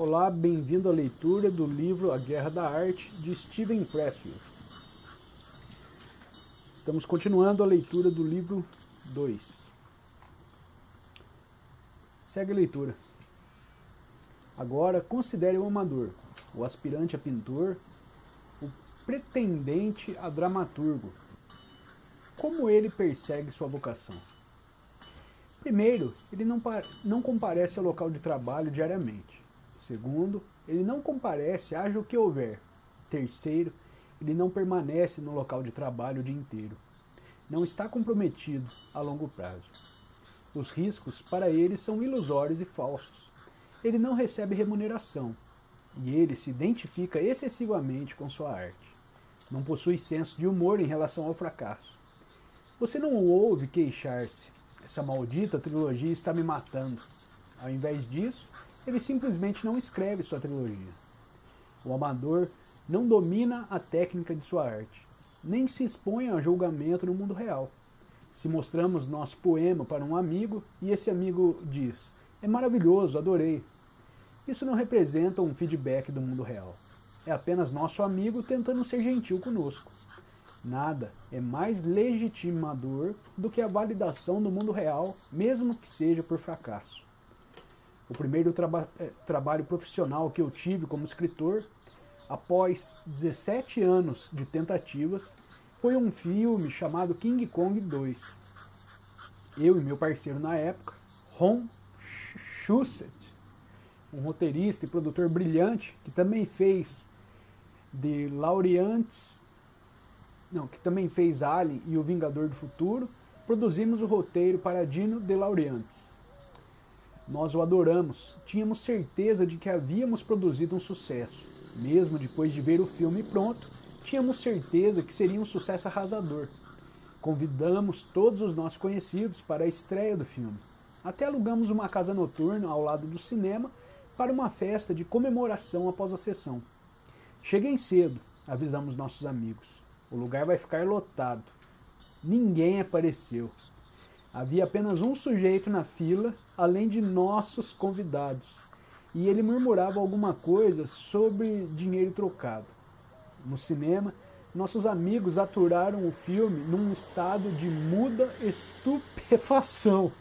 Olá, bem-vindo à leitura do livro A Guerra da Arte de Steven Pressfield. Estamos continuando a leitura do livro 2. Segue a leitura. Agora, considere o amador, o aspirante a pintor, o pretendente a dramaturgo. Como ele persegue sua vocação? Primeiro, ele não, não comparece ao local de trabalho diariamente. Segundo, ele não comparece, haja o que houver. Terceiro, ele não permanece no local de trabalho o dia inteiro. Não está comprometido a longo prazo. Os riscos para ele são ilusórios e falsos. Ele não recebe remuneração e ele se identifica excessivamente com sua arte. Não possui senso de humor em relação ao fracasso. Você não ouve queixar-se. Essa maldita trilogia está me matando. Ao invés disso, ele simplesmente não escreve sua trilogia. O amador não domina a técnica de sua arte, nem se expõe a julgamento no mundo real. Se mostramos nosso poema para um amigo e esse amigo diz: É maravilhoso, adorei. Isso não representa um feedback do mundo real. É apenas nosso amigo tentando ser gentil conosco. Nada é mais legitimador do que a validação do mundo real, mesmo que seja por fracasso. O primeiro traba é, trabalho profissional que eu tive como escritor, após 17 anos de tentativas, foi um filme chamado King Kong 2. Eu e meu parceiro na época, Ron Shusett, um roteirista e produtor brilhante, que também fez The Laureantes, não, que também fez Alien e O Vingador do Futuro, produzimos o roteiro para Dino De Laureantes. Nós o adoramos, tínhamos certeza de que havíamos produzido um sucesso. Mesmo depois de ver o filme pronto, tínhamos certeza que seria um sucesso arrasador. Convidamos todos os nossos conhecidos para a estreia do filme. Até alugamos uma casa noturna ao lado do cinema para uma festa de comemoração após a sessão. Cheguem cedo, avisamos nossos amigos. O lugar vai ficar lotado. Ninguém apareceu. Havia apenas um sujeito na fila, além de nossos convidados, e ele murmurava alguma coisa sobre dinheiro trocado. No cinema, nossos amigos aturaram o filme num estado de muda estupefação.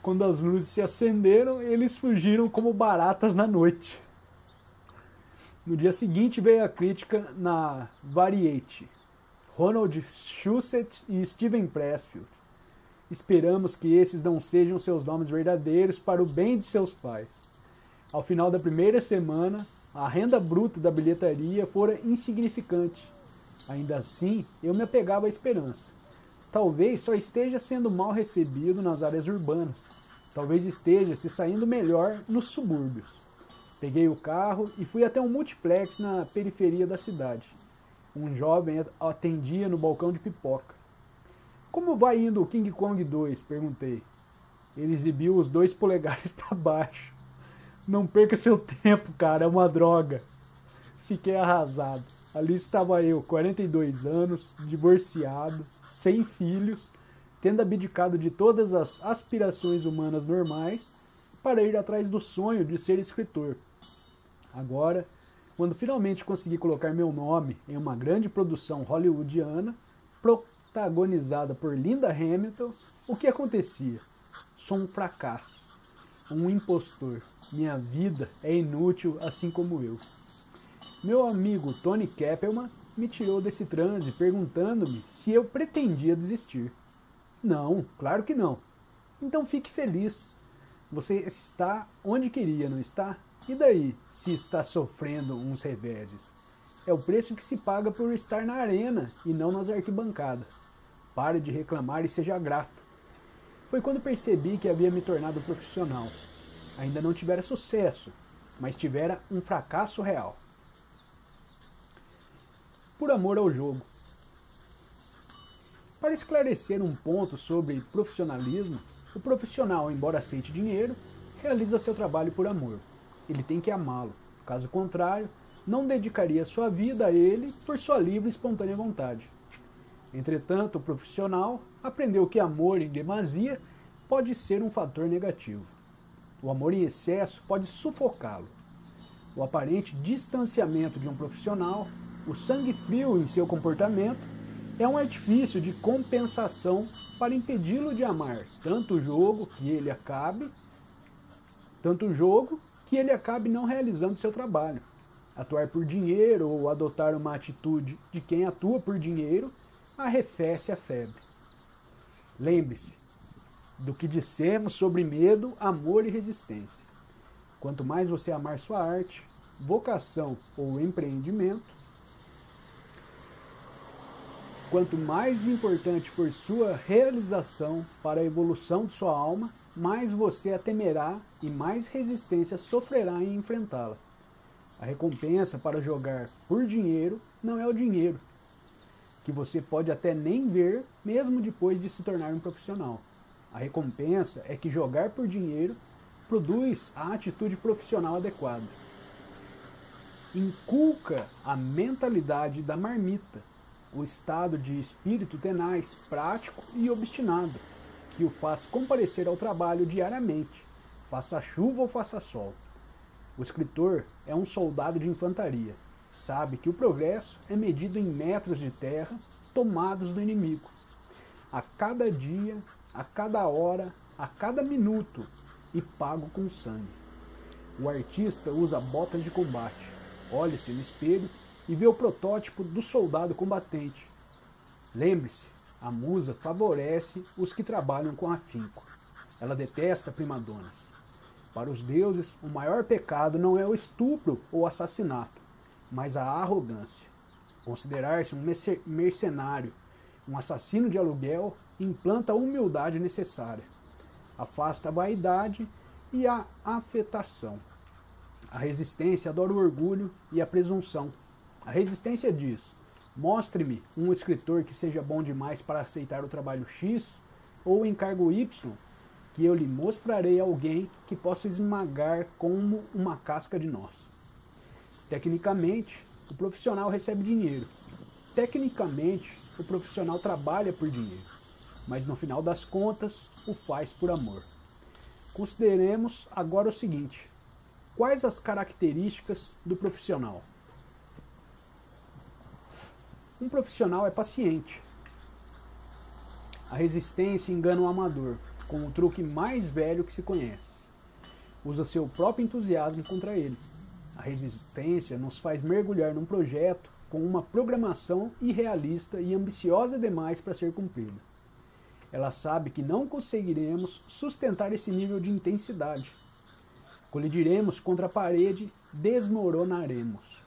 Quando as luzes se acenderam, eles fugiram como baratas na noite. No dia seguinte veio a crítica na Variety. Ronald Shusett e Steven Pressfield Esperamos que esses não sejam seus nomes verdadeiros para o bem de seus pais. Ao final da primeira semana, a renda bruta da bilheteria fora insignificante. Ainda assim, eu me apegava à esperança. Talvez só esteja sendo mal recebido nas áreas urbanas. Talvez esteja se saindo melhor nos subúrbios. Peguei o carro e fui até um multiplex na periferia da cidade. Um jovem atendia no balcão de pipoca. Como vai indo o King Kong 2? Perguntei. Ele exibiu os dois polegares para baixo. Não perca seu tempo, cara, é uma droga. Fiquei arrasado. Ali estava eu, 42 anos, divorciado, sem filhos, tendo abdicado de todas as aspirações humanas normais para ir atrás do sonho de ser escritor. Agora, quando finalmente consegui colocar meu nome em uma grande produção hollywoodiana, protagonizada por Linda Hamilton, o que acontecia? Sou um fracasso, um impostor. Minha vida é inútil assim como eu. Meu amigo Tony Kappelman me tirou desse transe perguntando-me se eu pretendia desistir. Não, claro que não. Então fique feliz. Você está onde queria, não está? E daí, se está sofrendo uns reveses? É o preço que se paga por estar na arena e não nas arquibancadas. Pare de reclamar e seja grato. Foi quando percebi que havia me tornado profissional. Ainda não tivera sucesso, mas tivera um fracasso real. Por amor ao jogo. Para esclarecer um ponto sobre profissionalismo, o profissional, embora aceite dinheiro, realiza seu trabalho por amor. Ele tem que amá-lo. Caso contrário, não dedicaria sua vida a ele por sua livre e espontânea vontade. Entretanto, o profissional aprendeu que amor em demasia pode ser um fator negativo. O amor em excesso pode sufocá-lo. o aparente distanciamento de um profissional, o sangue frio em seu comportamento, é um artifício de compensação para impedi-lo de amar tanto o jogo que ele acabe, tanto o jogo que ele acabe não realizando seu trabalho. Atuar por dinheiro ou adotar uma atitude de quem atua por dinheiro arrefece a febre. Lembre-se do que dissemos sobre medo, amor e resistência. Quanto mais você amar sua arte, vocação ou empreendimento, quanto mais importante for sua realização para a evolução de sua alma, mais você a temerá e mais resistência sofrerá em enfrentá-la. A recompensa para jogar por dinheiro não é o dinheiro, que você pode até nem ver mesmo depois de se tornar um profissional. A recompensa é que jogar por dinheiro produz a atitude profissional adequada. Inculca a mentalidade da marmita, o estado de espírito tenaz, prático e obstinado, que o faz comparecer ao trabalho diariamente, faça chuva ou faça sol. O escritor é um soldado de infantaria, sabe que o progresso é medido em metros de terra tomados do inimigo. A cada dia, a cada hora, a cada minuto, e pago com sangue. O artista usa botas de combate, olha-se no espelho e vê o protótipo do soldado combatente. Lembre-se, a musa favorece os que trabalham com afinco. Ela detesta primadonas. Para os deuses, o maior pecado não é o estupro ou assassinato, mas a arrogância. Considerar-se um mercenário, um assassino de aluguel, implanta a humildade necessária afasta a vaidade e a afetação. A resistência adora o orgulho e a presunção. A resistência diz: mostre-me um escritor que seja bom demais para aceitar o trabalho X ou o encargo Y, que eu lhe mostrarei alguém que possa esmagar como uma casca de nós. Tecnicamente, o profissional recebe dinheiro. Tecnicamente, o profissional trabalha por dinheiro mas no final das contas o faz por amor. Consideremos agora o seguinte: quais as características do profissional? Um profissional é paciente. A resistência engana o amador, com o truque mais velho que se conhece. Usa seu próprio entusiasmo contra ele. A resistência nos faz mergulhar num projeto com uma programação irrealista e ambiciosa demais para ser cumprida. Ela sabe que não conseguiremos sustentar esse nível de intensidade. Colidiremos contra a parede, desmoronaremos.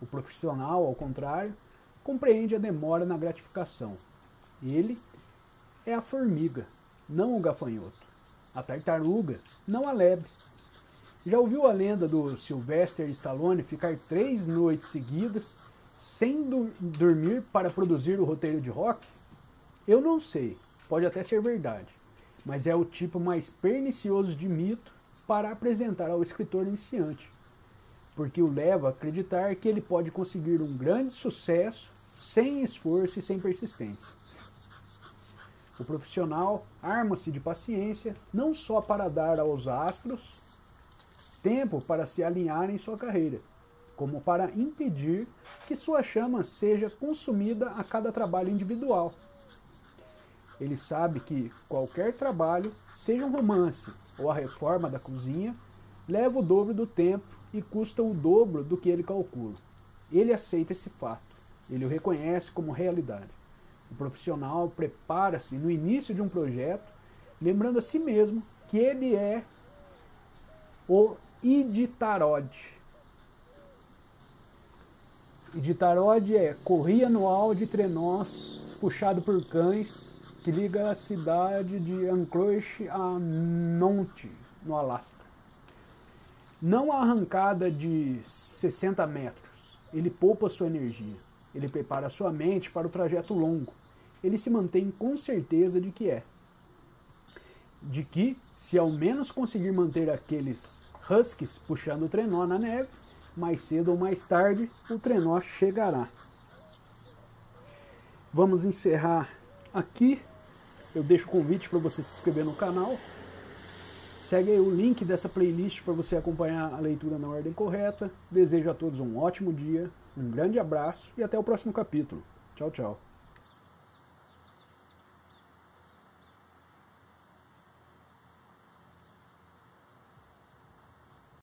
O profissional, ao contrário, compreende a demora na gratificação. Ele é a formiga, não o gafanhoto. A tartaruga, não a lebre. Já ouviu a lenda do Sylvester Stallone ficar três noites seguidas sem dormir para produzir o roteiro de rock? Eu não sei, pode até ser verdade, mas é o tipo mais pernicioso de mito para apresentar ao escritor iniciante, porque o leva a acreditar que ele pode conseguir um grande sucesso sem esforço e sem persistência. O profissional arma-se de paciência não só para dar aos astros tempo para se alinhar em sua carreira, como para impedir que sua chama seja consumida a cada trabalho individual ele sabe que qualquer trabalho, seja um romance ou a reforma da cozinha, leva o dobro do tempo e custa o dobro do que ele calcula. Ele aceita esse fato, ele o reconhece como realidade. O profissional prepara-se no início de um projeto, lembrando a si mesmo que ele é o Iditarod. Iditarod é corria anual de trenós puxado por cães que liga a cidade de Anchorage a Nonte, no Alasca. Não arrancada de 60 metros. Ele poupa sua energia. Ele prepara sua mente para o trajeto longo. Ele se mantém com certeza de que é. De que, se ao menos conseguir manter aqueles huskies puxando o trenó na neve, mais cedo ou mais tarde o trenó chegará. Vamos encerrar aqui eu deixo o convite para você se inscrever no canal, Segue aí o link dessa playlist para você acompanhar a leitura na ordem correta. Desejo a todos um ótimo dia, um grande abraço e até o próximo capítulo. Tchau, tchau.